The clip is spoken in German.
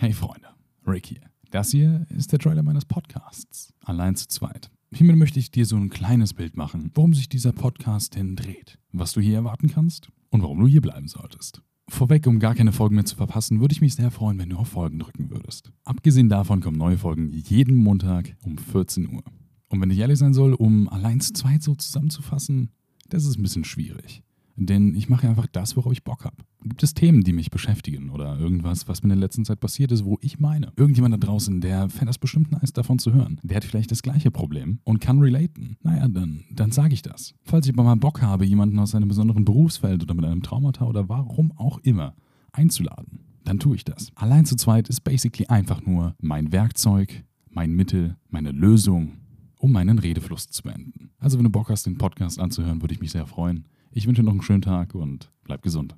Hey Freunde, Rick hier. Das hier ist der Trailer meines Podcasts, allein zu zweit. Hiermit möchte ich dir so ein kleines Bild machen, worum sich dieser Podcast denn dreht, was du hier erwarten kannst und warum du hier bleiben solltest. Vorweg, um gar keine Folgen mehr zu verpassen, würde ich mich sehr freuen, wenn du auf Folgen drücken würdest. Abgesehen davon kommen neue Folgen jeden Montag um 14 Uhr. Und wenn ich ehrlich sein soll, um allein zu zweit so zusammenzufassen, das ist ein bisschen schwierig. Denn ich mache einfach das, worauf ich Bock habe. Gibt es Themen, die mich beschäftigen oder irgendwas, was mir in der letzten Zeit passiert ist, wo ich meine? Irgendjemand da draußen, der fände das bestimmt nice, davon zu hören. Der hat vielleicht das gleiche Problem und kann relaten. Naja, dann, dann sage ich das. Falls ich aber mal Bock habe, jemanden aus einem besonderen Berufsfeld oder mit einem Traumata oder warum auch immer einzuladen, dann tue ich das. Allein zu zweit ist basically einfach nur mein Werkzeug, mein Mittel, meine Lösung, um meinen Redefluss zu beenden. Also wenn du Bock hast, den Podcast anzuhören, würde ich mich sehr freuen. Ich wünsche noch einen schönen Tag und bleib gesund.